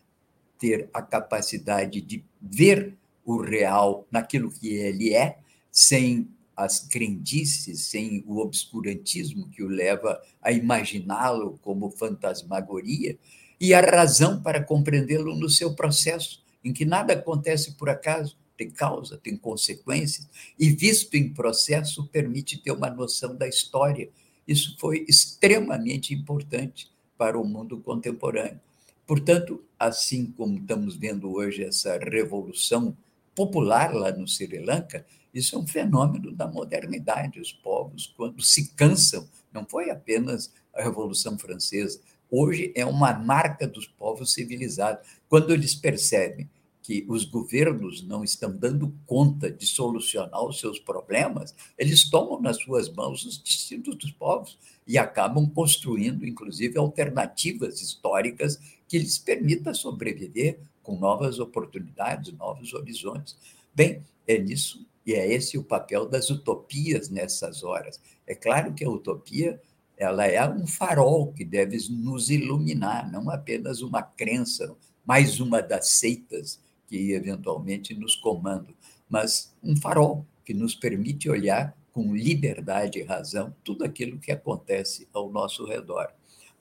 ter a capacidade de ver o real naquilo que ele é, sem as crendices, sem o obscurantismo que o leva a imaginá-lo como fantasmagoria, e a razão para compreendê-lo no seu processo, em que nada acontece por acaso, tem causa, tem consequências, e visto em processo, permite ter uma noção da história. Isso foi extremamente importante para o mundo contemporâneo. Portanto, assim como estamos vendo hoje essa revolução popular lá no Sri Lanka, isso é um fenômeno da modernidade. Os povos, quando se cansam, não foi apenas a Revolução Francesa, hoje é uma marca dos povos civilizados. Quando eles percebem que os governos não estão dando conta de solucionar os seus problemas, eles tomam nas suas mãos os destinos dos povos e acabam construindo, inclusive, alternativas históricas que lhes permitam sobreviver com novas oportunidades, novos horizontes. Bem, é nisso e é esse o papel das utopias nessas horas. É claro que a utopia ela é um farol que deve nos iluminar, não apenas uma crença, mais uma das seitas que eventualmente nos comandam, mas um farol que nos permite olhar com liberdade e razão tudo aquilo que acontece ao nosso redor.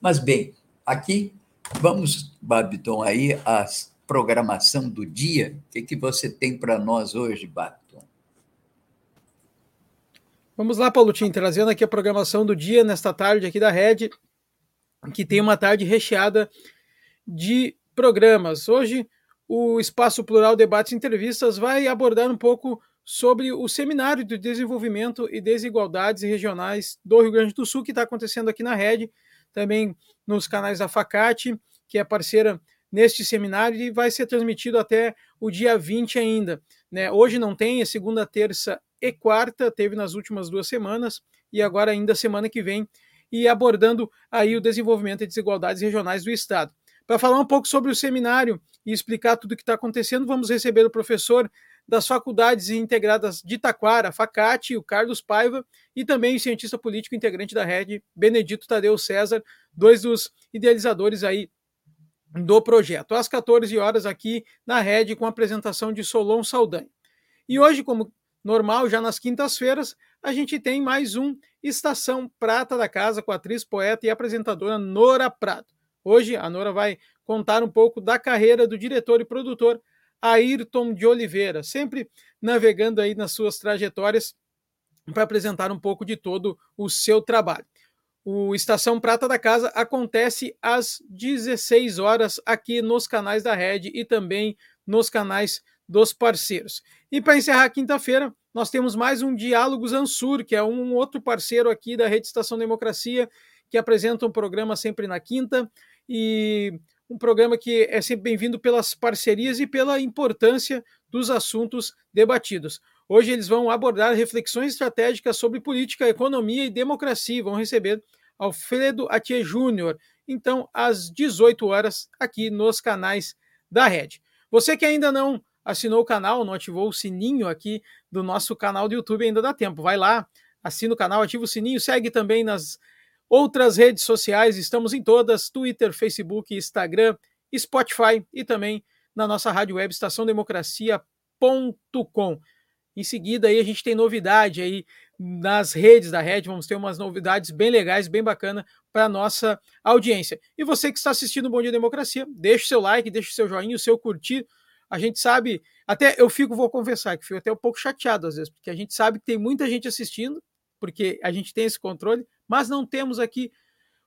Mas bem, aqui vamos, Babiton, aí a programação do dia. O que, que você tem para nós hoje, Babiton? Vamos lá, Paulo Tim, trazendo aqui a programação do dia nesta tarde aqui da Rede, que tem uma tarde recheada de programas. Hoje, o Espaço Plural Debates e Entrevistas vai abordar um pouco sobre o Seminário de Desenvolvimento e Desigualdades Regionais do Rio Grande do Sul, que está acontecendo aqui na Rede, também nos canais da Facate, que é parceira neste seminário e vai ser transmitido até o dia 20 ainda. Né? Hoje não tem, é segunda, terça e quarta, teve nas últimas duas semanas, e agora ainda semana que vem, e abordando aí o desenvolvimento e desigualdades regionais do Estado. Para falar um pouco sobre o seminário e explicar tudo o que está acontecendo, vamos receber o professor das Faculdades Integradas de Taquara, Facate, o Carlos Paiva, e também o cientista político integrante da rede, Benedito Tadeu César, dois dos idealizadores aí do projeto. Às 14 horas aqui na rede com a apresentação de Solon Saldanha. E hoje, como normal, já nas quintas-feiras, a gente tem mais um Estação Prata da Casa com a atriz, poeta e apresentadora Nora Prado. Hoje a Nora vai contar um pouco da carreira do diretor e produtor Ayrton de Oliveira, sempre navegando aí nas suas trajetórias para apresentar um pouco de todo o seu trabalho. O Estação Prata da Casa acontece às 16 horas aqui nos canais da Rede e também nos canais dos parceiros. E para encerrar quinta-feira, nós temos mais um Diálogos Ansur, que é um outro parceiro aqui da Rede Estação Democracia, que apresenta um programa sempre na quinta e um programa que é sempre bem-vindo pelas parcerias e pela importância dos assuntos debatidos. Hoje eles vão abordar reflexões estratégicas sobre política, economia e democracia. Vão receber Alfredo Atier Júnior. Então, às 18 horas, aqui nos canais da Rede. Você que ainda não assinou o canal, não ativou o sininho aqui do nosso canal do YouTube, ainda dá tempo. Vai lá, assina o canal, ativa o sininho, segue também nas outras redes sociais, estamos em todas: Twitter, Facebook, Instagram, Spotify e também na nossa rádio web estaçãodemocracia.com. Em seguida aí a gente tem novidade aí nas redes da rede, vamos ter umas novidades bem legais, bem bacana para a nossa audiência. E você que está assistindo o Bom Dia Democracia, deixe seu like, deixe seu joinha, o seu curtir, a gente sabe, até eu fico, vou confessar, que fico até um pouco chateado às vezes, porque a gente sabe que tem muita gente assistindo, porque a gente tem esse controle, mas não temos aqui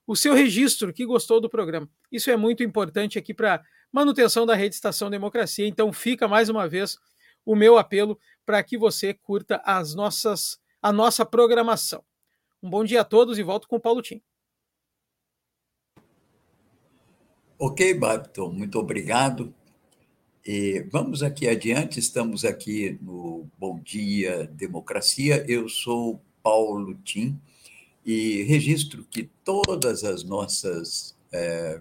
o seu registro que gostou do programa. Isso é muito importante aqui para manutenção da rede Estação Democracia. Então fica mais uma vez o meu apelo para que você curta as nossas a nossa programação. Um bom dia a todos e volto com o Paulo Tim. Ok, Babton, muito obrigado. E vamos aqui adiante, estamos aqui no Bom Dia Democracia. Eu sou Paulo Tim e registro que todas as nossas é,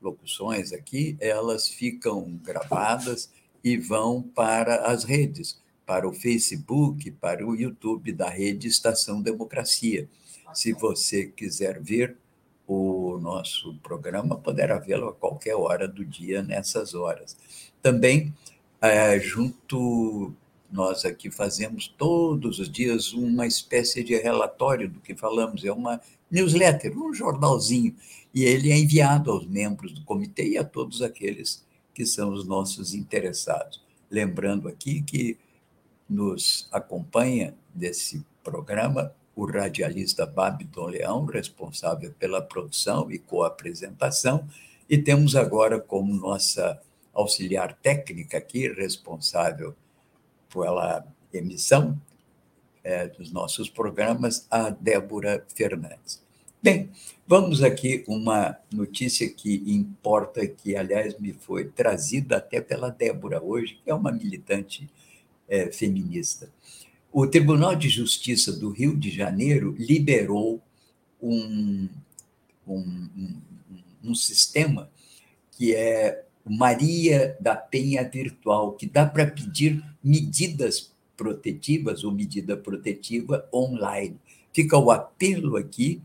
locuções aqui, elas ficam gravadas e vão para as redes, para o Facebook, para o YouTube da rede Estação Democracia. Se você quiser ver o nosso programa, poderá vê-lo a qualquer hora do dia, nessas horas. Também, é, junto, nós aqui fazemos todos os dias uma espécie de relatório do que falamos, é uma newsletter, um jornalzinho, e ele é enviado aos membros do comitê e a todos aqueles que são os nossos interessados. Lembrando aqui que nos acompanha desse programa o radialista Babiton Leão, responsável pela produção e co-apresentação, e temos agora como nossa auxiliar técnica aqui, responsável pela emissão é, dos nossos programas, a Débora Fernandes. Bem, vamos aqui uma notícia que importa, que aliás me foi trazida até pela Débora hoje, que é uma militante é, feminista. O Tribunal de Justiça do Rio de Janeiro liberou um, um, um, um sistema que é Maria da Penha Virtual, que dá para pedir medidas protetivas ou medida protetiva online. Fica o apelo aqui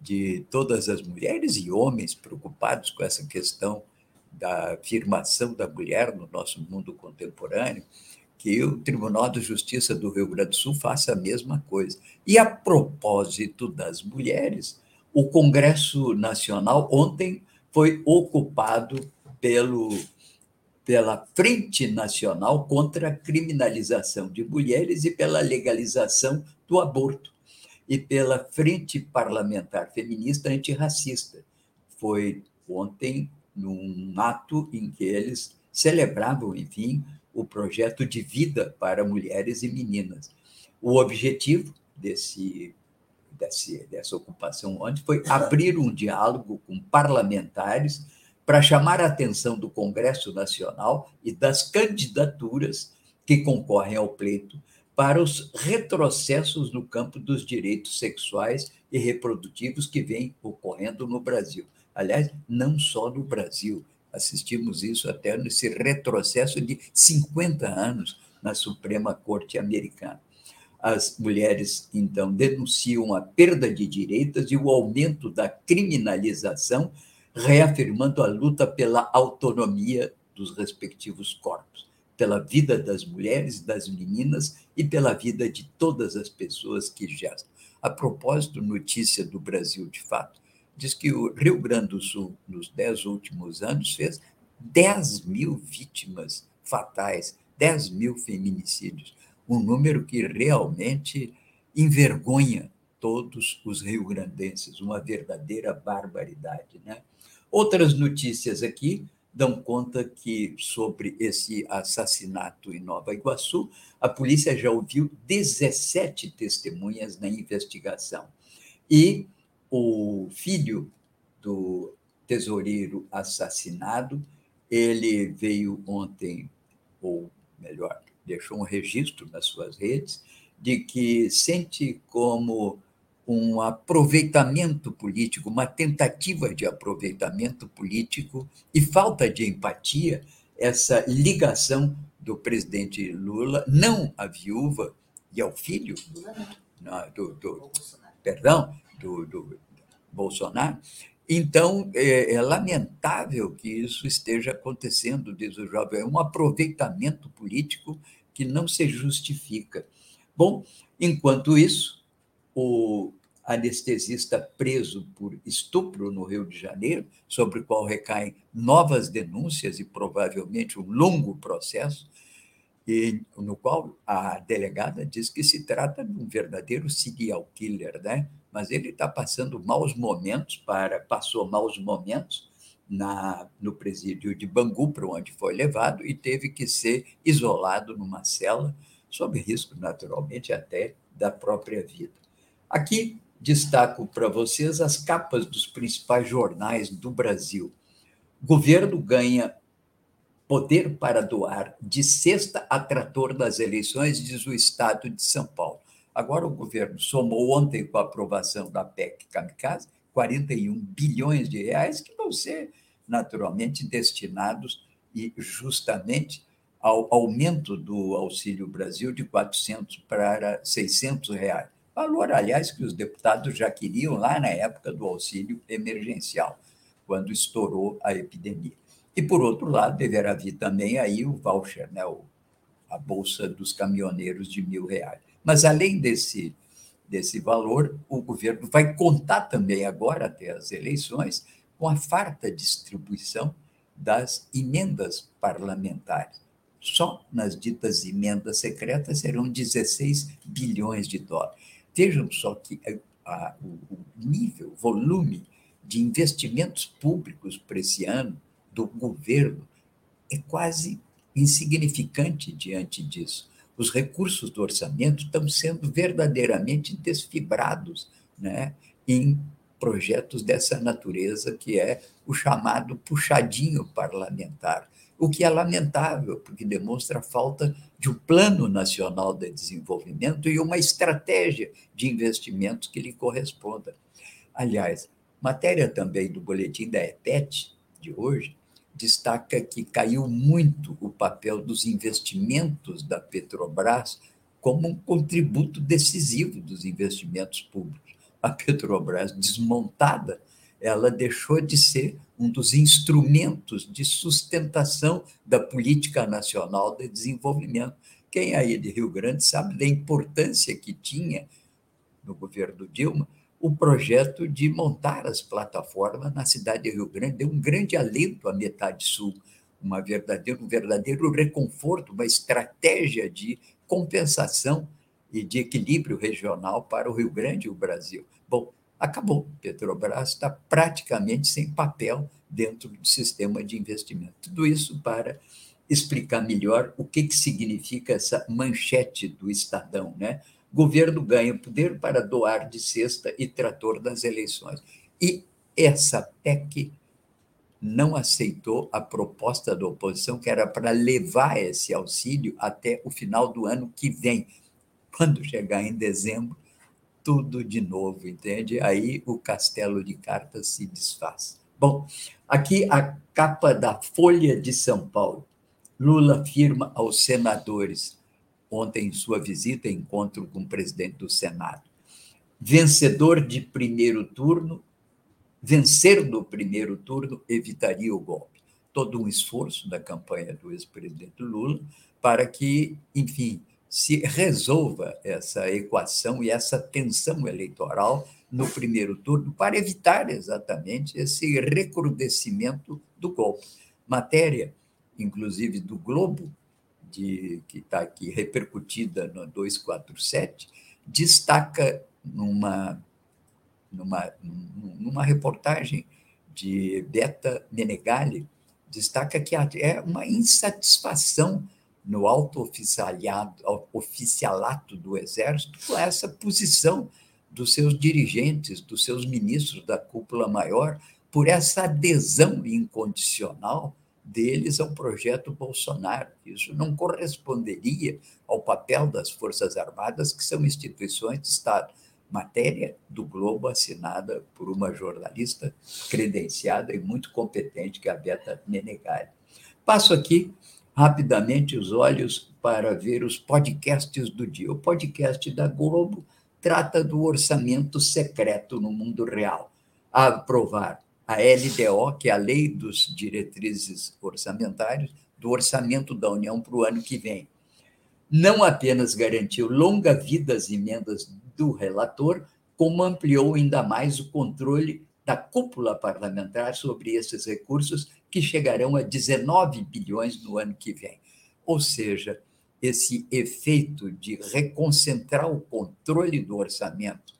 de todas as mulheres e homens preocupados com essa questão da afirmação da mulher no nosso mundo contemporâneo, que o Tribunal de Justiça do Rio Grande do Sul faça a mesma coisa. E a propósito das mulheres, o Congresso Nacional ontem foi ocupado pelo, pela Frente Nacional contra a Criminalização de Mulheres e pela legalização do aborto, e pela Frente Parlamentar Feminista Antirracista. Foi ontem num ato em que eles celebravam, enfim, o projeto de vida para mulheres e meninas. O objetivo desse, desse, dessa ocupação ontem foi abrir um diálogo com parlamentares para chamar a atenção do Congresso Nacional e das candidaturas que concorrem ao pleito para os retrocessos no campo dos direitos sexuais e reprodutivos que vem ocorrendo no Brasil. Aliás, não só no Brasil, assistimos isso até nesse retrocesso de 50 anos na Suprema Corte Americana. As mulheres, então, denunciam a perda de direitos e o aumento da criminalização reafirmando a luta pela autonomia dos respectivos corpos, pela vida das mulheres, das meninas e pela vida de todas as pessoas que gestam. A propósito, notícia do Brasil de fato, diz que o Rio Grande do Sul, nos dez últimos anos, fez 10 mil vítimas fatais, 10 mil feminicídios, um número que realmente envergonha todos os rio-grandenses, uma verdadeira barbaridade. Né? Outras notícias aqui dão conta que, sobre esse assassinato em Nova Iguaçu, a polícia já ouviu 17 testemunhas na investigação. E o filho do tesoureiro assassinado, ele veio ontem, ou melhor, deixou um registro nas suas redes, de que sente como um aproveitamento político, uma tentativa de aproveitamento político e falta de empatia, essa ligação do presidente Lula, não à viúva e ao filho, não, do, do, perdão, do, do Bolsonaro. Então, é, é, lamentável que isso esteja acontecendo, diz o jovem, é um aproveitamento político que não se justifica. Bom, enquanto isso, o anestesista preso por estupro no Rio de Janeiro, sobre o qual recaem novas denúncias e provavelmente um longo processo, e no qual a delegada diz que se trata de um verdadeiro serial killer, né? Mas ele está passando maus momentos para passou maus momentos na no presídio de Bangu, para onde foi levado e teve que ser isolado numa cela sob risco naturalmente até da própria vida. Aqui destaco para vocês as capas dos principais jornais do Brasil. O governo ganha poder para doar de sexta a trator das eleições, diz o Estado de São Paulo. Agora, o governo somou ontem com a aprovação da PEC Kamikaze 41 bilhões de reais que vão ser naturalmente destinados e justamente ao aumento do Auxílio Brasil de 400 para 600 reais. Valor, aliás, que os deputados já queriam lá na época do auxílio emergencial, quando estourou a epidemia. E, por outro lado, deverá vir também aí o voucher, né, a bolsa dos caminhoneiros de mil reais. Mas, além desse, desse valor, o governo vai contar também agora, até as eleições, com a farta distribuição das emendas parlamentares. Só nas ditas emendas secretas serão 16 bilhões de dólares. Vejam só que a, o, o nível, volume de investimentos públicos para esse ano do governo é quase insignificante diante disso. Os recursos do orçamento estão sendo verdadeiramente desfibrados né, em projetos dessa natureza, que é o chamado puxadinho parlamentar, o que é lamentável, porque demonstra a falta de um plano nacional de desenvolvimento e uma estratégia de investimentos que lhe corresponda. Aliás, matéria também do boletim da EPET de hoje destaca que caiu muito o papel dos investimentos da Petrobras como um contributo decisivo dos investimentos públicos. A Petrobras desmontada, ela deixou de ser um dos instrumentos de sustentação da política nacional de desenvolvimento. Quem aí de Rio Grande sabe da importância que tinha no governo Dilma o projeto de montar as plataformas na cidade de Rio Grande deu um grande alento à metade sul, uma um verdadeiro reconforto, uma estratégia de compensação e de equilíbrio regional para o Rio Grande e o Brasil. Bom, acabou. Petrobras está praticamente sem papel dentro do sistema de investimento. Tudo isso para explicar melhor o que, que significa essa manchete do Estadão, né? Governo ganha poder para doar de cesta e trator das eleições. E essa PEC não aceitou a proposta da oposição, que era para levar esse auxílio até o final do ano que vem. Quando chegar em dezembro, tudo de novo, entende? Aí o castelo de cartas se desfaz. Bom, aqui a capa da Folha de São Paulo. Lula afirma aos senadores: ontem em sua visita, encontro com o presidente do Senado. Vencedor de primeiro turno, vencer no primeiro turno evitaria o golpe. Todo um esforço da campanha do ex-presidente Lula para que, enfim, se resolva essa equação e essa tensão eleitoral no primeiro turno para evitar exatamente esse recrudescimento do golpe. Matéria, inclusive, do Globo, de, que está aqui repercutida no 247, destaca numa, numa, numa reportagem de Beta Menegali, destaca que é uma insatisfação no alto oficialato do Exército com essa posição dos seus dirigentes, dos seus ministros da cúpula maior, por essa adesão incondicional deles ao projeto Bolsonaro. Isso não corresponderia ao papel das Forças Armadas, que são instituições de Estado. Matéria do Globo assinada por uma jornalista credenciada e muito competente, que é a Beta Menegari. Passo aqui rapidamente os olhos para ver os podcasts do dia. O podcast da Globo trata do orçamento secreto no mundo real. A aprovar a LDO, que é a Lei dos Diretrizes Orçamentários, do Orçamento da União para o ano que vem. Não apenas garantiu longa vida às emendas do relator, como ampliou ainda mais o controle da cúpula parlamentar sobre esses recursos, que chegarão a 19 bilhões no ano que vem. Ou seja, esse efeito de reconcentrar o controle do orçamento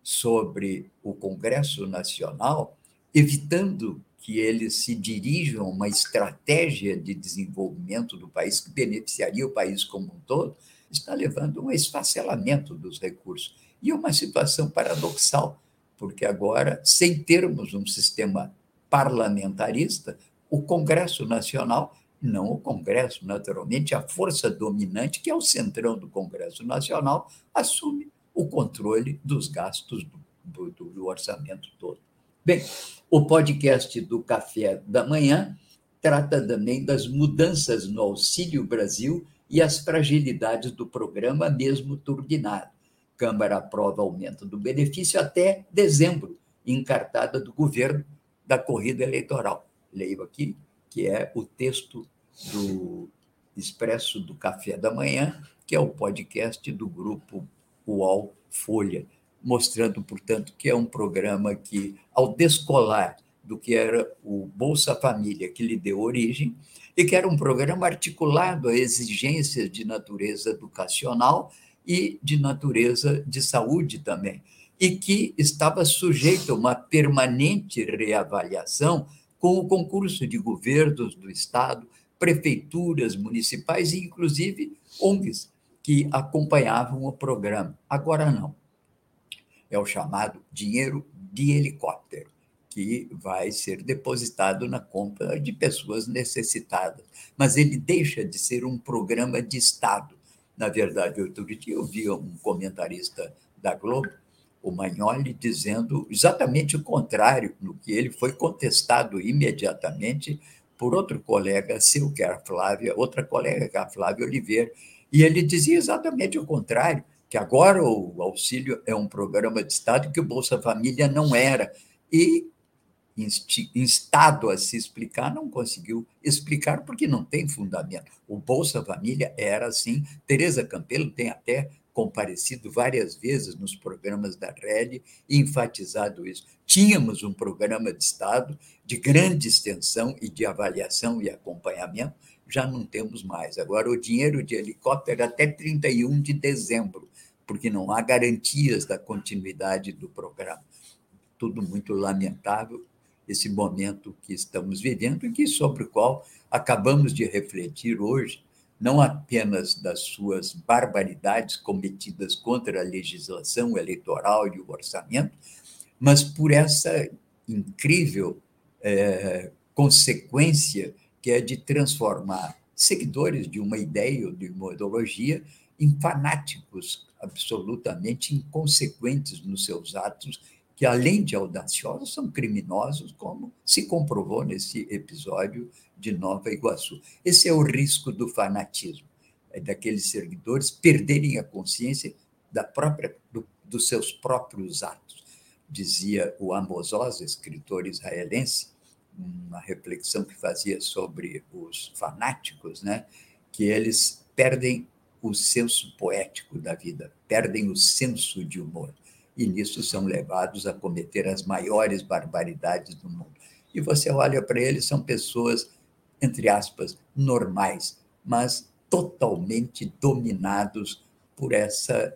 sobre o Congresso Nacional evitando que eles se dirijam a uma estratégia de desenvolvimento do país que beneficiaria o país como um todo, está levando a um esfacelamento dos recursos. E é uma situação paradoxal, porque agora, sem termos um sistema parlamentarista, o Congresso Nacional, não o Congresso, naturalmente, a força dominante, que é o centrão do Congresso Nacional, assume o controle dos gastos do, do, do orçamento todo. Bem, o podcast do Café da Manhã trata também das mudanças no Auxílio Brasil e as fragilidades do programa, mesmo turbinado. Câmara aprova aumento do benefício até dezembro, encartada do governo da corrida eleitoral. Leio aqui, que é o texto do Expresso do Café da Manhã, que é o podcast do grupo UOL Folha, mostrando, portanto, que é um programa que, ao descolar do que era o Bolsa Família, que lhe deu origem, e que era um programa articulado a exigências de natureza educacional e de natureza de saúde também, e que estava sujeito a uma permanente reavaliação com o concurso de governos do Estado, prefeituras municipais e, inclusive, ONGs que acompanhavam o programa. Agora não. É o chamado dinheiro de helicóptero, que vai ser depositado na conta de pessoas necessitadas. Mas ele deixa de ser um programa de Estado. Na verdade, outro dia eu vi um comentarista da Globo, o Magnoli, dizendo exatamente o contrário, no que ele foi contestado imediatamente por outro colega seu, que era a Flávia, outra colega, que era a Flávia Oliveira, e ele dizia exatamente o contrário, que agora o auxílio é um programa de Estado que o Bolsa Família não era. E, instado a se explicar, não conseguiu explicar porque não tem fundamento. O Bolsa Família era assim. Tereza Campelo tem até comparecido várias vezes nos programas da REL e enfatizado isso. Tínhamos um programa de Estado de grande extensão e de avaliação e acompanhamento, já não temos mais. Agora, o dinheiro de helicóptero até 31 de dezembro, porque não há garantias da continuidade do programa. Tudo muito lamentável esse momento que estamos vivendo e sobre o qual acabamos de refletir hoje, não apenas das suas barbaridades cometidas contra a legislação eleitoral e o orçamento, mas por essa incrível é, consequência que é de transformar seguidores de uma ideia ou de uma ideologia em fanáticos absolutamente inconsequentes nos seus atos, que além de audaciosos, são criminosos, como se comprovou nesse episódio de Nova Iguaçu. Esse é o risco do fanatismo, é daqueles seguidores perderem a consciência da própria, do, dos seus próprios atos. Dizia o Amos Oz, escritor israelense, uma reflexão que fazia sobre os fanáticos, né? que eles perdem o senso poético da vida, perdem o senso de humor, e nisso são levados a cometer as maiores barbaridades do mundo. E você olha para eles, são pessoas, entre aspas, normais, mas totalmente dominados por essa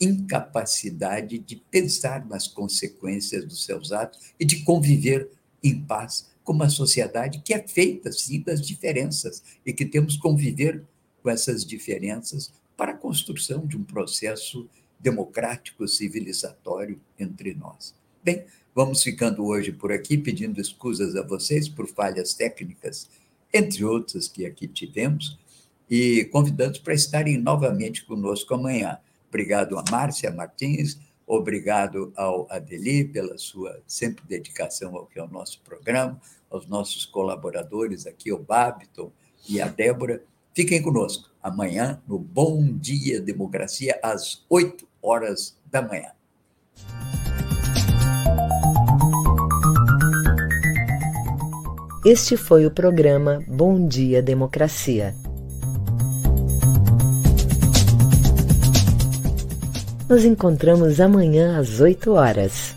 incapacidade de pensar nas consequências dos seus atos e de conviver em paz com uma sociedade que é feita, sim, das diferenças e que temos que conviver com essas diferenças para a construção de um processo democrático, civilizatório entre nós. Bem, vamos ficando hoje por aqui, pedindo escusas a vocês por falhas técnicas, entre outras que aqui tivemos, e convidando para estarem novamente conosco amanhã. Obrigado a Márcia Martins, obrigado ao Adeli pela sua sempre dedicação ao que é o nosso programa, aos nossos colaboradores aqui, o Babiton e a Débora. Fiquem conosco amanhã no Bom Dia Democracia, às 8 horas da manhã. Este foi o programa Bom Dia Democracia. Nos encontramos amanhã às 8 horas.